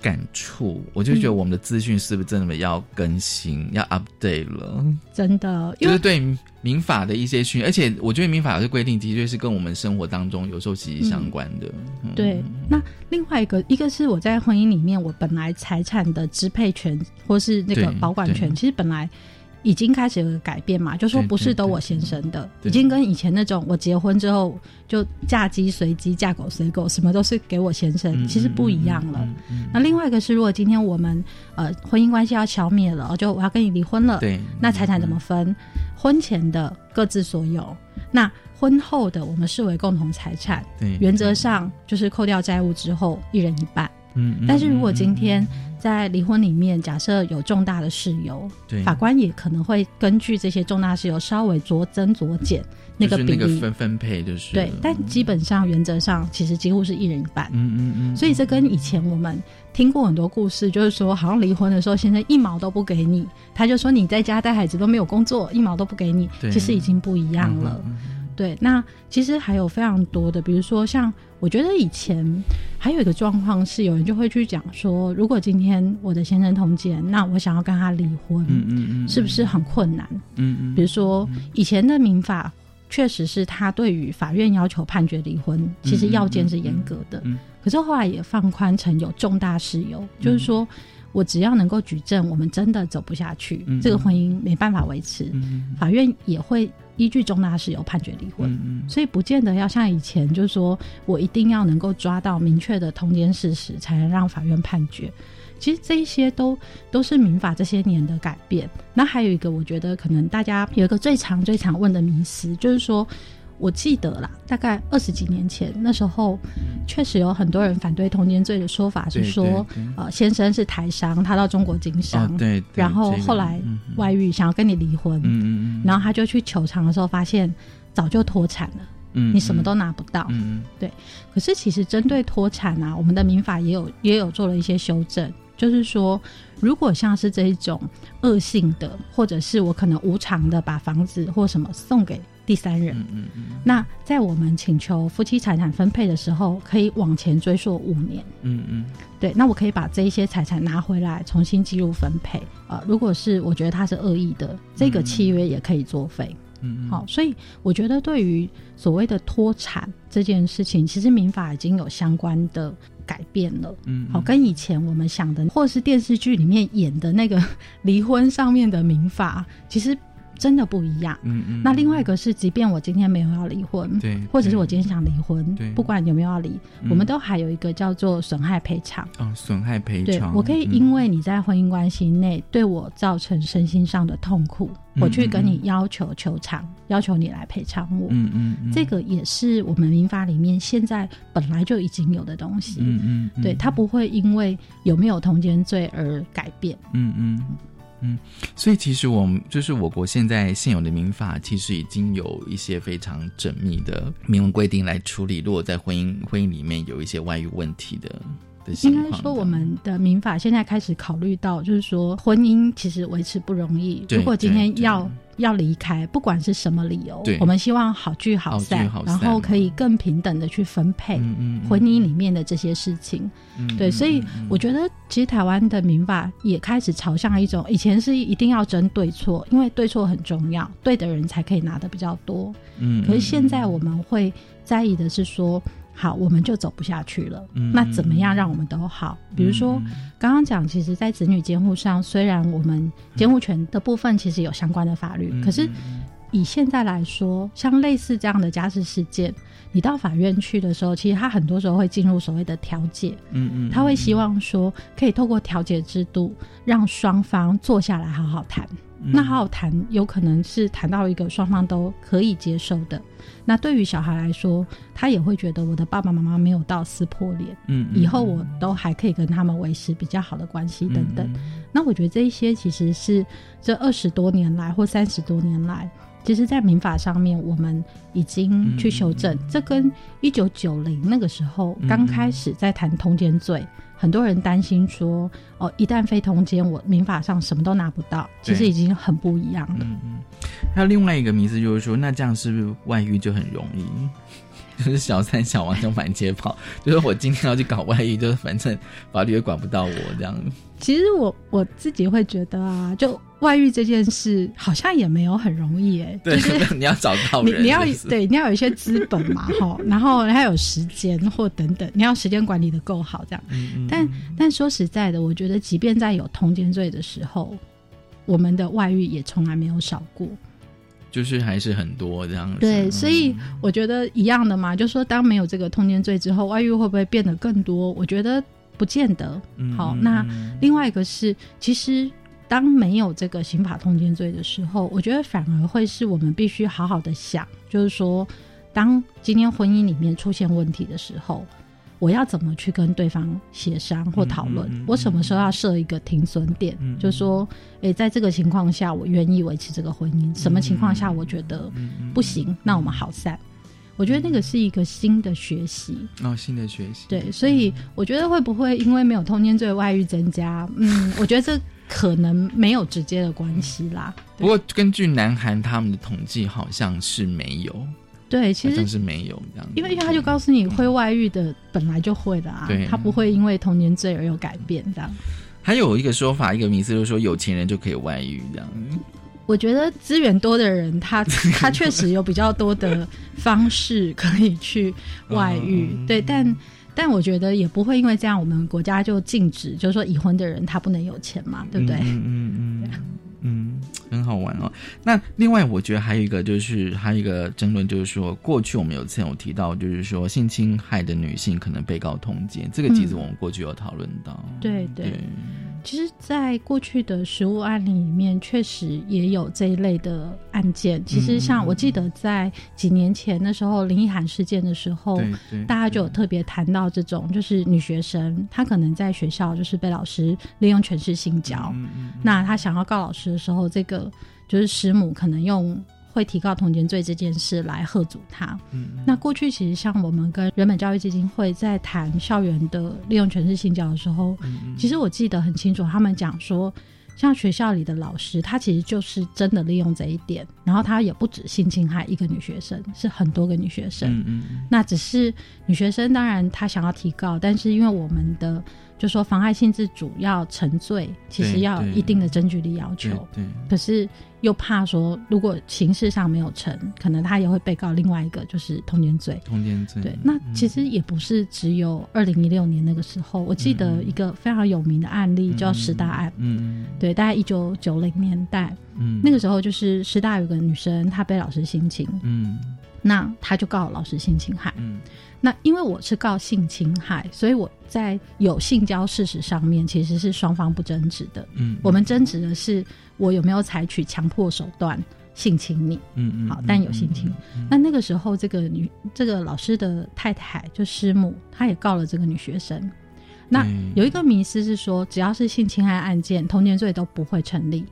感触，我就觉得我们的资讯是不是真的要更新、要 update 了？真的，就是对民法的一些训，而且我觉得民法有些规定的确是跟我们生活当中有时候息息相关的。对，那另外一个，一个是我在婚姻里面，我本来财产的支配权或是那个保管权，其实本来。已经开始有改变嘛？就说不是都我先生的，已经跟以前那种我结婚之后就嫁鸡随鸡，嫁狗随狗，什么都是给我先生，其实不一样了。那另外一个是，如果今天我们呃婚姻关系要消灭了，就我要跟你离婚了，对，那财产怎么分？婚前的各自所有，那婚后的我们视为共同财产。对，原则上就是扣掉债务之后，一人一半。嗯，但是如果今天在离婚里面，假设有重大的事由，对，法官也可能会根据这些重大事由稍微酌增酌减那个比例分分配，就是对。但基本上原则上其实几乎是一人一半。嗯嗯嗯。所以这跟以前我们听过很多故事，就是说好像离婚的时候，先生一毛都不给你，他就说你在家带孩子都没有工作，一毛都不给你，其实已经不一样了。对，那其实还有非常多的，比如说像我觉得以前还有一个状况是，有人就会去讲说，如果今天我的先生通奸，那我想要跟他离婚，嗯嗯嗯，是不是很困难？嗯嗯，比如说以前的民法确实是他对于法院要求判决离婚，其实要件是严格的，嗯，可是后来也放宽成有重大事由，就是说我只要能够举证，我们真的走不下去，这个婚姻没办法维持，法院也会。依据重大事由判决离婚，所以不见得要像以前，就是说我一定要能够抓到明确的通奸事实，才能让法院判决。其实这一些都都是民法这些年的改变。那还有一个，我觉得可能大家有一个最常最常问的迷思，就是说。我记得啦，大概二十几年前，那时候确实有很多人反对通奸罪的说法，是说，呃，先生是台商，他到中国经商，对，然后后来外遇，想要跟你离婚，嗯嗯然后他就去求偿的时候，发现早就脱产了，嗯，你什么都拿不到，嗯对。可是其实针对脱产啊，我们的民法也有也有做了一些修正。就是说，如果像是这一种恶性的，或者是我可能无偿的把房子或什么送给第三人。嗯嗯嗯，那在我们请求夫妻财产分配的时候，可以往前追溯五年。嗯嗯，对，那我可以把这一些财产拿回来重新记录分配。呃，如果是我觉得他是恶意的，这个契约也可以作废。嗯，好，所以我觉得对于所谓的脱产这件事情，其实民法已经有相关的改变了。嗯，好，跟以前我们想的，或是电视剧里面演的那个 离婚上面的民法，其实。真的不一样。嗯嗯。那另外一个是，即便我今天没有要离婚，对，或者是我今天想离婚，对，不管有没有要离，我们都还有一个叫做损害赔偿。哦，损害赔偿。对，我可以因为你在婚姻关系内对我造成身心上的痛苦，我去跟你要求求偿，要求你来赔偿我。嗯嗯。这个也是我们民法里面现在本来就已经有的东西。嗯嗯。对，它不会因为有没有通奸罪而改变。嗯嗯。嗯，所以其实我们就是我国现在现有的民法，其实已经有一些非常缜密的明文规定来处理，如果在婚姻婚姻里面有一些外遇问题的的应该说，我们的民法现在开始考虑到，就是说婚姻其实维持不容易。如果今天要。要离开，不管是什么理由，我们希望好聚好散，然后可以更平等的去分配婚姻里面的这些事情。对，所以我觉得，其实台湾的民法也开始朝向一种，以前是一定要争对错，因为对错很重要，对的人才可以拿的比较多。嗯，可是现在我们会在意的是说。好，我们就走不下去了。那怎么样让我们都好？比如说，刚刚讲，其实，在子女监护上，虽然我们监护权的部分其实有相关的法律，可是以现在来说，像类似这样的家事事件，你到法院去的时候，其实他很多时候会进入所谓的调解。嗯嗯，他会希望说，可以透过调解制度，让双方坐下来好好谈。那好好谈，有可能是谈到一个双方都可以接受的。那对于小孩来说，他也会觉得我的爸爸妈妈没有到撕破脸，嗯，以后我都还可以跟他们维持比较好的关系等等。那我觉得这一些其实是这二十多年来或三十多年来，其实，在民法上面我们已经去修正。这跟一九九零那个时候刚开始在谈通奸罪。很多人担心说，哦，一旦非同间，我民法上什么都拿不到。其实已经很不一样了。嗯嗯。还有另外一个名字就是说，那这样是不是外遇就很容易？就是小三小王就满街跑，就是我今天要去搞外遇，就是反正法律也管不到我这样。其实我我自己会觉得啊，就外遇这件事好像也没有很容易哎。对，你要找到人，你要对你要有一些资本嘛 哈，然后还有时间或等等，你要时间管理的够好这样。但但说实在的，我觉得即便在有通奸罪的时候，我们的外遇也从来没有少过。就是还是很多这样子，对，所以我觉得一样的嘛，就说当没有这个通奸罪之后，外遇会不会变得更多？我觉得不见得。好，那另外一个是，其实当没有这个刑法通奸罪的时候，我觉得反而会是我们必须好好的想，就是说，当今天婚姻里面出现问题的时候。我要怎么去跟对方协商或讨论？我什么时候要设一个停损点？就说，诶，在这个情况下，我愿意维持这个婚姻。什么情况下我觉得不行？那我们好散。我觉得那个是一个新的学习哦，新的学习。对，所以我觉得会不会因为没有通奸罪外遇增加？嗯，我觉得这可能没有直接的关系啦。不过根据南韩他们的统计，好像是没有。对，其实是没有这样，因为因为他就告诉你会外遇的本来就会的啊，他不会因为童年罪而有改变这样。还有一个说法，一个迷思就是说有钱人就可以外遇这样。我觉得资源多的人，他 他确实有比较多的方式可以去外遇，对，但但我觉得也不会因为这样，我们国家就禁止，就是说已婚的人他不能有钱嘛，对不对？嗯嗯嗯嗯。很好玩哦。那另外，我觉得还有一个就是，还有一个争论就是说，过去我们有次有提到，就是说性侵害的女性可能被告通奸，这个其实我们过去有讨论到。对对。其实，在过去的实物案例里面，确实也有这一类的案件。其实，像我记得在几年前的时候林奕涵事件的时候，大家就有特别谈到这种，就是女学生她可能在学校就是被老师利用权势性交，那她想要告老师的时候，这个就是师母可能用。会提高通奸罪这件事来贺阻他。嗯，那过去其实像我们跟人本教育基金会在谈校园的利用权势性教的时候，其实我记得很清楚，他们讲说，像学校里的老师，他其实就是真的利用这一点，然后他也不止性侵害一个女学生，是很多个女学生。嗯嗯，那只是女学生，当然她想要提高，但是因为我们的。就说妨害性质主要成罪，其实要一定的证据力要求。对，可是又怕说，如果刑事上没有成，可能他也会被告另外一个就是通奸罪。通奸罪。对，那其实也不是只有二零一六年那个时候，我记得一个非常有名的案例叫十大案。嗯对，大概一九九零年代，嗯，那个时候就是师大有个女生，她被老师性侵。嗯。那她就告老师性侵害。嗯。那因为我是告性侵害，所以我在有性交事实上面其实是双方不争执的。嗯，我们争执的是我有没有采取强迫手段性侵你。嗯嗯，好，但有性侵。那那个时候，这个女这个老师的太太就师母，她也告了这个女学生。那有一个迷思是说，只要是性侵害案件，童年罪都不会成立。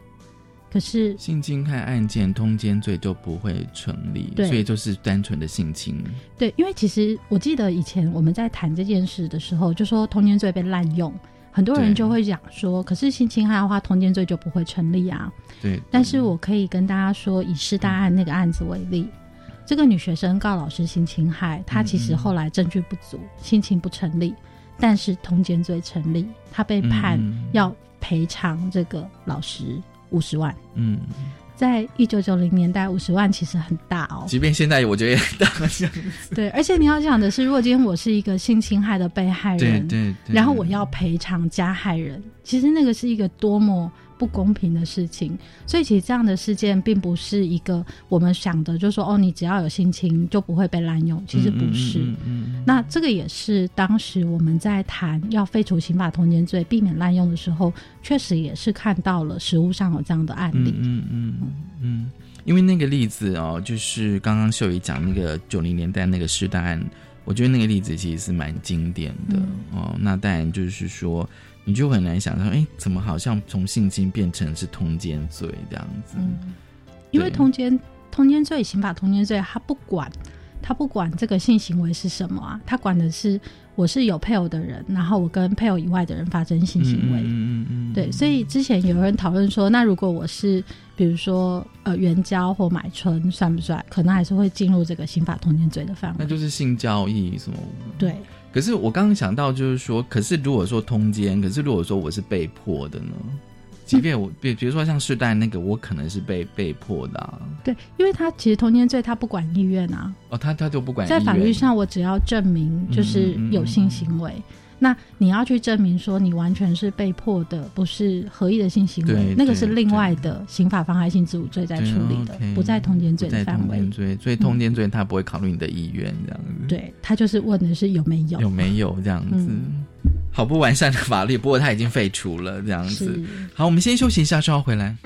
可是性侵害案件通奸罪就不会成立，所以就是单纯的性侵。对，因为其实我记得以前我们在谈这件事的时候，就说通奸罪被滥用，很多人就会讲说，可是性侵害的话，通奸罪就不会成立啊。对。但是我可以跟大家说，以师大案那个案子为例，这个女学生告老师性侵害，她其实后来证据不足，性侵不成立，但是通奸罪成立，她被判要赔偿这个老师。五十万，嗯，在一九九零年代，五十万其实很大哦。即便现在，我觉得也大。对，而且你要想的是，如果今天我是一个性侵害的被害人，对对，然后我要赔偿加害人，其实那个是一个多么。不公平的事情，所以其实这样的事件并不是一个我们想的，就是说哦，你只要有性侵就不会被滥用，其实不是。嗯那这个也是当时我们在谈要废除刑法通奸罪、避免滥用的时候，确实也是看到了实物上有这样的案例。嗯嗯嗯，因为那个例子哦，就是刚刚秀仪讲那个九零年代那个师大案，我觉得那个例子其实是蛮经典的哦。那当然就是说。你就很难想象，哎，怎么好像从性侵变成是通奸罪这样子？嗯，因为通奸通奸罪刑法通奸罪，他不管他不管这个性行为是什么啊，他管的是我是有配偶的人，然后我跟配偶以外的人发生性行为。嗯嗯嗯。对，所以之前有人讨论说，那如果我是比如说呃援交或买春，算不算？可能还是会进入这个刑法通奸罪的范围。那就是性交易什么？对。可是我刚刚想到，就是说，可是如果说通奸，可是如果说我是被迫的呢？即便我比比如说像世代那个，我可能是被被迫的。对，因为他其实通奸罪他不管意愿啊。哦，他他就不管。在法律上，我只要证明就是有性行为。那你要去证明说你完全是被迫的，不是合意的性行为，那个是另外的刑法妨害性自主罪在处理的，不在通奸罪的范围。罪，所以通奸罪他不会考虑你的意愿这样子。对他就是问的是有没有有没有这样子，好不完善的法律，不过他已经废除了这样子。好，我们先休息一下，稍后回来。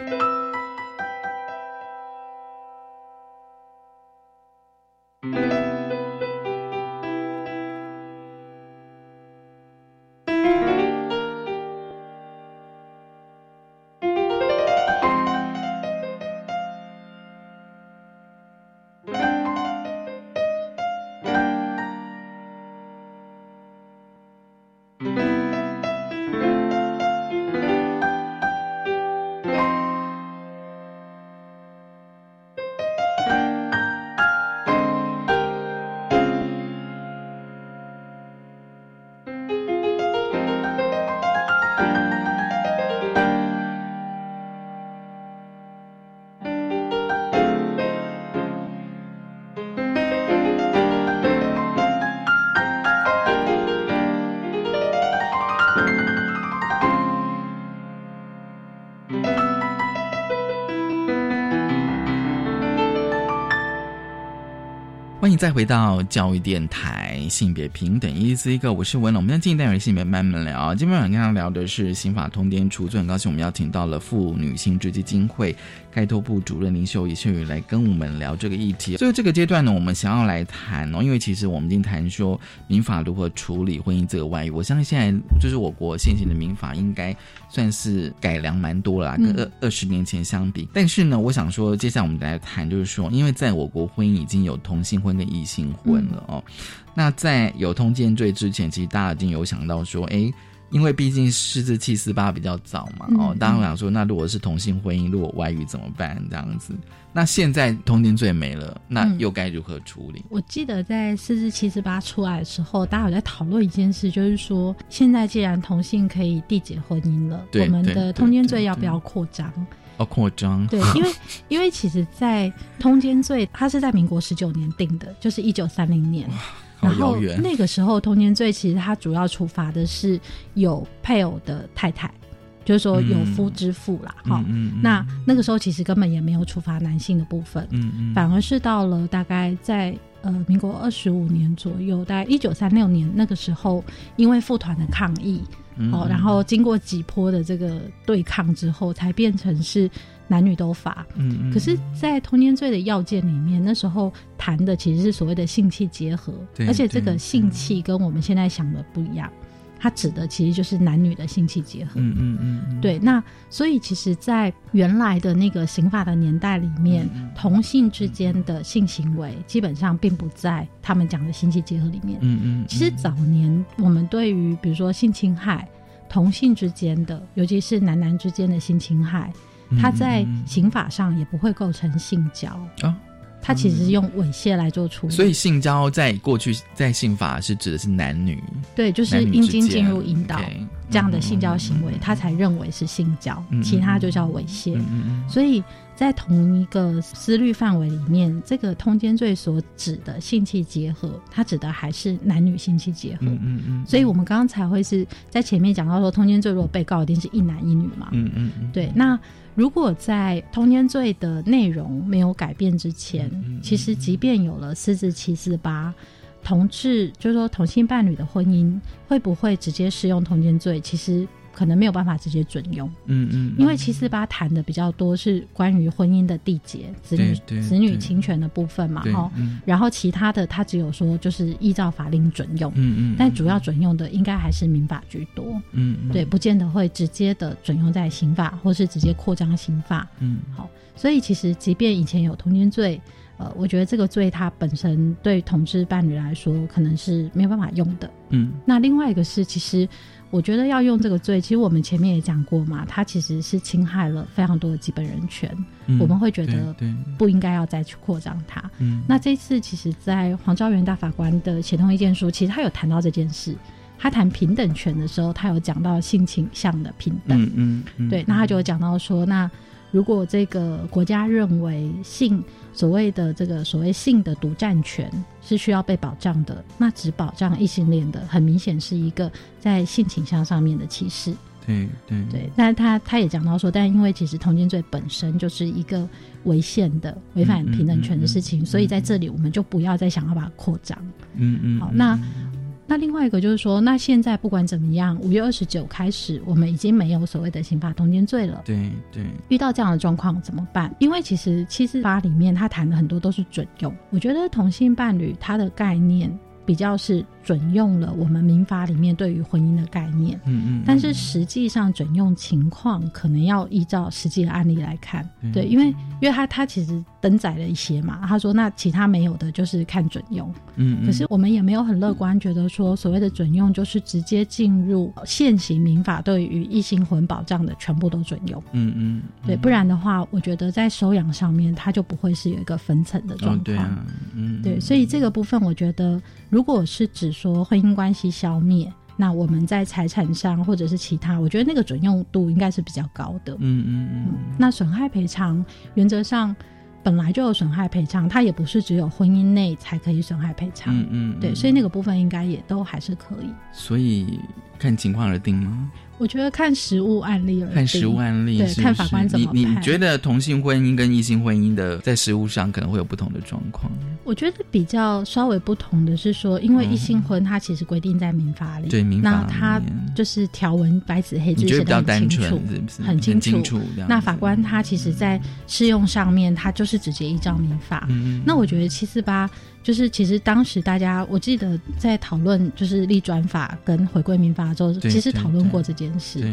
再回到教育电台，性别平等，一思一个，我是文龙。我们今天单元性别慢慢聊，今天晚上跟大家聊的是刑法通奸除最。很高兴我们邀请到了妇女性质基金会开拓部主任林秀仪秀宇来跟我们聊这个议题。所以这个阶段呢，我们想要来谈哦，因为其实我们已经谈说民法如何处理婚姻这个外遇。我相信现在就是我国现行的民法应该算是改良蛮多了，跟二二十年前相比。但是呢，我想说，接下来我们来谈，就是说，因为在我国婚姻已经有同性婚。跟异性婚了哦，那在有通奸罪之前，其实大家已经有想到说，哎，因为毕竟四至七四八比较早嘛，哦，当然想说，那如果是同性婚姻，如果外遇怎么办？这样子，那现在通奸罪没了，那又该如何处理？我记得在四至七四八出来的时候，大家有在讨论一件事，就是说，现在既然同性可以缔结婚姻了，我们的通奸罪要不要扩张？要扩张？对，因为 因为其实，在通奸罪，它是在民国十九年定的，就是一九三零年。然后那个时候，童年罪其实它主要处罚的是有配偶的太太，就是说有夫之妇啦。哈，那那个时候其实根本也没有处罚男性的部分，反而是到了大概在呃民国二十五年左右，大概一九三六年那个时候，因为妇团的抗议，哦，然后经过几波的这个对抗之后，才变成是。男女都罚，嗯，可是，在通奸罪的要件里面，那时候谈的其实是所谓的性器结合，而且这个性器跟我们现在想的不一样，它指的其实就是男女的性器结合，嗯嗯嗯，对。那所以，其实，在原来的那个刑法的年代里面，同性之间的性行为基本上并不在他们讲的性器结合里面，嗯嗯。其实早年我们对于比如说性侵害，同性之间的，尤其是男男之间的性侵害。他在刑法上也不会构成性交啊，他其实是用猥亵来做处理。所以性交在过去在性法是指的是男女，对，就是阴茎进入阴道这样的性交行为，他才认为是性交，其他就叫猥亵。所以在同一个思虑范围里面，这个通奸罪所指的性器结合，它指的还是男女性器结合。嗯嗯所以我们刚刚才会是在前面讲到说，通奸罪如果被告一定是一男一女嘛。嗯嗯嗯。对，那。如果在通奸罪的内容没有改变之前，其实即便有了四至七四八，同志就是说同性伴侣的婚姻会不会直接适用通奸罪？其实。可能没有办法直接准用，嗯嗯，因为七四八谈的比较多是关于婚姻的缔结、子女子女侵权的部分嘛，哈，然后其他的他只有说就是依照法令准用，嗯嗯，但主要准用的应该还是民法居多，嗯，对，不见得会直接的准用在刑法，或是直接扩张刑法，嗯，好，所以其实即便以前有通奸罪，呃，我觉得这个罪它本身对同志伴侣来说可能是没有办法用的，嗯，那另外一个是其实。我觉得要用这个罪，其实我们前面也讲过嘛，它其实是侵害了非常多的基本人权，我们会觉得不应该要再去扩张它。那这次其实，在黄昭元大法官的协同意见书，其实他有谈到这件事，他谈平等权的时候，他有讲到性倾向的平等。嗯嗯，对，那他就有讲到说，那如果这个国家认为性。所谓的这个所谓性的独占权是需要被保障的，那只保障异性恋的，很明显是一个在性倾向上面的歧视。对对对，但他他也讲到说，但因为其实同性罪本身就是一个违宪的、违反平等权的事情，所以在这里我们就不要再想要把它扩张。嗯嗯，好，那。那另外一个就是说，那现在不管怎么样，五月二十九开始，我们已经没有所谓的刑法通奸罪了。对对，遇到这样的状况怎么办？因为其实七四八里面他谈的很多都是准用，我觉得同性伴侣他的概念比较是。准用了我们民法里面对于婚姻的概念，嗯嗯，但是实际上准用情况可能要依照实际的案例来看，对，因为因为他他其实登载了一些嘛，他说那其他没有的就是看准用，嗯，可是我们也没有很乐观，觉得说所谓的准用就是直接进入现行民法对于异性婚保障的全部都准用，嗯嗯，对，不然的话，我觉得在收养上面它就不会是有一个分层的状况，嗯，对，所以这个部分我觉得如果是指说婚姻关系消灭，那我们在财产上或者是其他，我觉得那个准用度应该是比较高的。嗯嗯。嗯。那损害赔偿原则上本来就有损害赔偿，它也不是只有婚姻内才可以损害赔偿。嗯嗯。对，所以那个部分应该也都还是可以。所以看情况而定吗？我觉得看实物案例了，看实物案例，对，看法官怎么判。你你觉得同性婚姻跟异性婚姻的在实物上可能会有不同的状况？我觉得比较稍微不同的是说，因为异性婚它其实规定在民法里，对民法，那它就是条文白纸黑字写的很清楚，很清楚。那法官他其实在适用上面，他就是直接依照民法。那我觉得七四八。就是其实当时大家，我记得在讨论就是立专法跟回归民法的时候，其实讨论过这件事。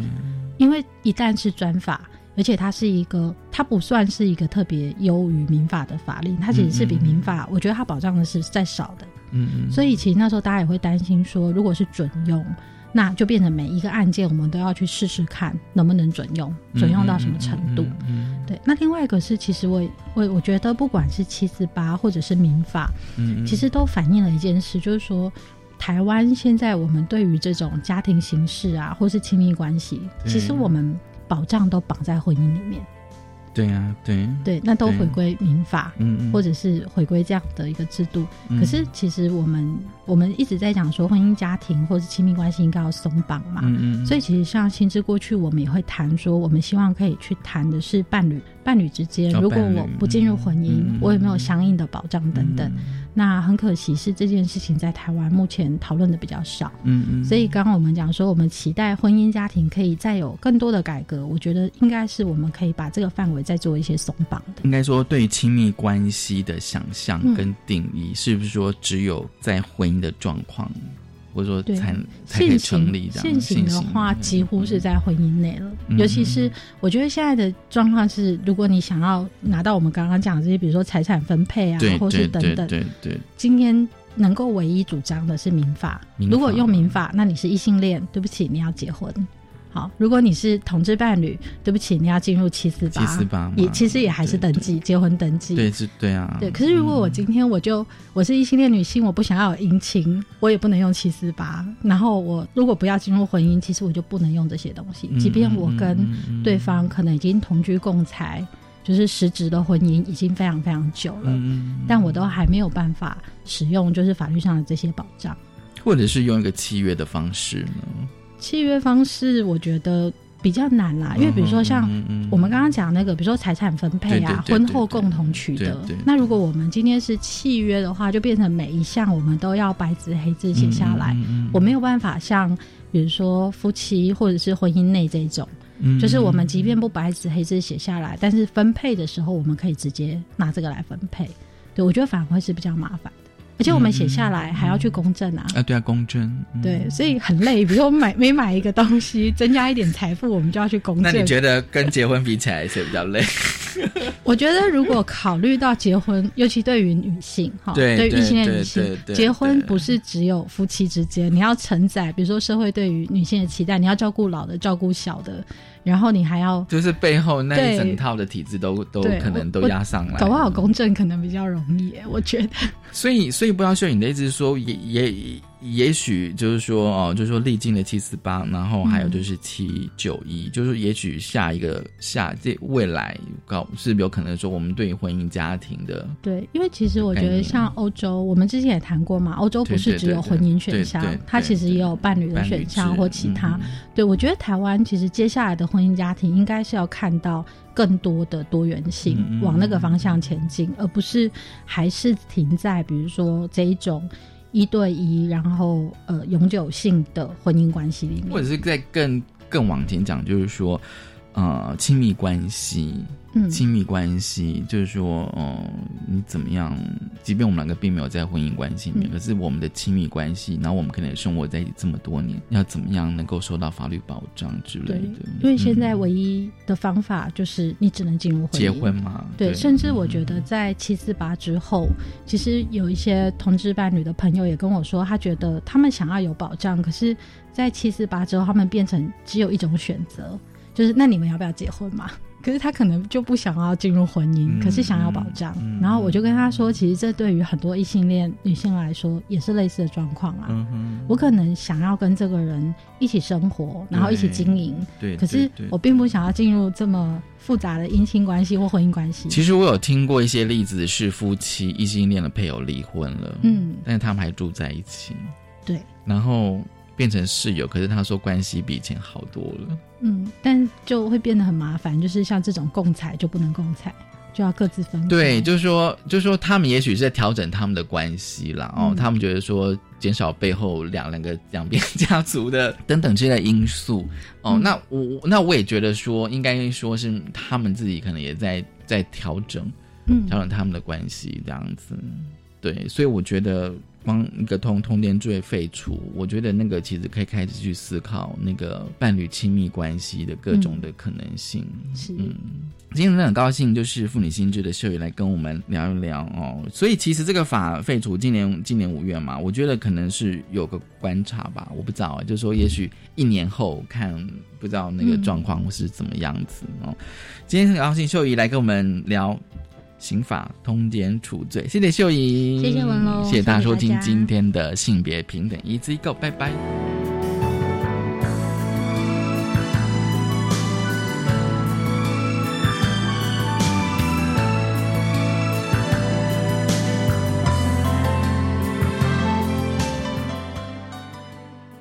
因为一旦是专法，而且它是一个，它不算是一个特别优于民法的法令，它其实是比民法，我觉得它保障的是再少的。嗯嗯。所以其实那时候大家也会担心说，如果是准用，那就变成每一个案件我们都要去试试看能不能准用，准用到什么程度。对，那另外一个是，其实我我我觉得不管是七四八或者是民法，嗯，其实都反映了一件事，就是说台湾现在我们对于这种家庭形式啊，或是亲密关系，其实我们保障都绑在婚姻里面。对呀，对对，那都回归民法，嗯，或者是回归这样的一个制度。可是其实我们我们一直在讲说婚姻家庭或者亲密关系应该要松绑嘛，嗯嗯。所以其实像新知过去，我们也会谈说，我们希望可以去谈的是伴侣伴侣之间，如果我不进入婚姻，我有没有相应的保障等等。那很可惜是这件事情在台湾目前讨论的比较少，嗯嗯，所以刚刚我们讲说，我们期待婚姻家庭可以再有更多的改革，我觉得应该是我们可以把这个范围再做一些松绑的。应该说，对亲密关系的想象跟定义，是不是说只有在婚姻的状况？或者说才才可以成立这样。现行的话，几乎是在婚姻内了。尤其是我觉得现在的状况是，如果你想要拿到我们刚刚讲的这些，比如说财产分配啊，或是等等，对对，今天能够唯一主张的是民法。如果用民法，那你是异性恋，对不起，你要结婚。好，如果你是同志伴侣，对不起，你要进入七四八，七四八也其实也还是登记结婚登记。对，是，对啊。对，可是如果我今天我就我是异性恋女性，我不想要有姻亲，我也不能用七四八。然后我如果不要进入婚姻，其实我就不能用这些东西。即便我跟对方可能已经同居共财，就是实质的婚姻已经非常非常久了，但我都还没有办法使用就是法律上的这些保障，或者是用一个契约的方式呢？契约方式我觉得比较难啦，因为比如说像我们刚刚讲那个，比如说财产分配啊，婚后共同取得。那如果我们今天是契约的话，就变成每一项我们都要白纸黑字写下来。我没有办法像比如说夫妻或者是婚姻内这种，就是我们即便不白纸黑字写下来，但是分配的时候我们可以直接拿这个来分配。对我觉得反而会是比较麻烦。而且我们写下来还要去公证啊！啊，对啊，公证。对，所以很累。比如说买每买一个东西，增加一点财富，我们就要去公证。那你觉得跟结婚比起来，谁比较累？我觉得如果考虑到结婚，尤其对于女性哈，对异性恋女性，结婚不是只有夫妻之间，你要承载，比如说社会对于女性的期待，你要照顾老的，照顾小的。然后你还要，就是背后那一整套的体制都都可能都压上来，搞不好公正可能比较容易，我觉得。所以，所以不要秀你的意思是说，也也。也许就是说哦，就是说历经了七四八，然后还有就是七九一，就是也许下一个下这未来搞是有可能说我们对婚姻家庭的对，因为其实我觉得像欧洲，我们之前也谈过嘛，欧洲不是只有婚姻选项，它其实也有伴侣的选项或其他。对我觉得台湾其实接下来的婚姻家庭应该是要看到更多的多元性，往那个方向前进，而不是还是停在比如说这一种。一对一，然后呃，永久性的婚姻关系里面，或者是在更更往前讲，就是说，呃，亲密关系。亲密关系就是说，嗯，你怎么样？即便我们两个并没有在婚姻关系里面，可是我们的亲密关系，然后我们可能生活在一起这么多年，要怎么样能够受到法律保障之类的？因为现在唯一的方法就是你只能进入婚姻结婚嘛。对，甚至我觉得在七四八之后，其实有一些同志伴侣的朋友也跟我说，他觉得他们想要有保障，可是，在七四八之后，他们变成只有一种选择，就是那你们要不要结婚嘛？可是他可能就不想要进入婚姻，可是想要保障。然后我就跟他说，其实这对于很多异性恋女性来说也是类似的状况啊。我可能想要跟这个人一起生活，然后一起经营。对，可是我并不想要进入这么复杂的姻亲关系或婚姻关系。其实我有听过一些例子，是夫妻异性恋的配偶离婚了，嗯，但是他们还住在一起。对，然后。变成室友，可是他说关系比以前好多了。嗯，但就会变得很麻烦，就是像这种共采就不能共采，就要各自分。对，就是说，就是说，他们也许是在调整他们的关系啦。哦，他们觉得说减少背后两两个两边家族的等等这些因素。哦，那我那我也觉得说，应该说是他们自己可能也在在调整，嗯，调整他们的关系这样子。对，所以我觉得。帮一个通通奸罪废除，我觉得那个其实可以开始去思考那个伴侣亲密关系的各种的可能性。是，嗯，今天很高兴，就是妇女心智的秀宇来跟我们聊一聊哦。所以其实这个法废除，今年今年五月嘛，我觉得可能是有个观察吧，我不知道，就是说也许一年后看，不知道那个状况是怎么样子哦。今天很高兴秀仪来跟我们聊。刑法通奸处罪，谢谢秀仪，谢谢文龙，谢谢大家收听今天的性别平等一字一个，拜拜。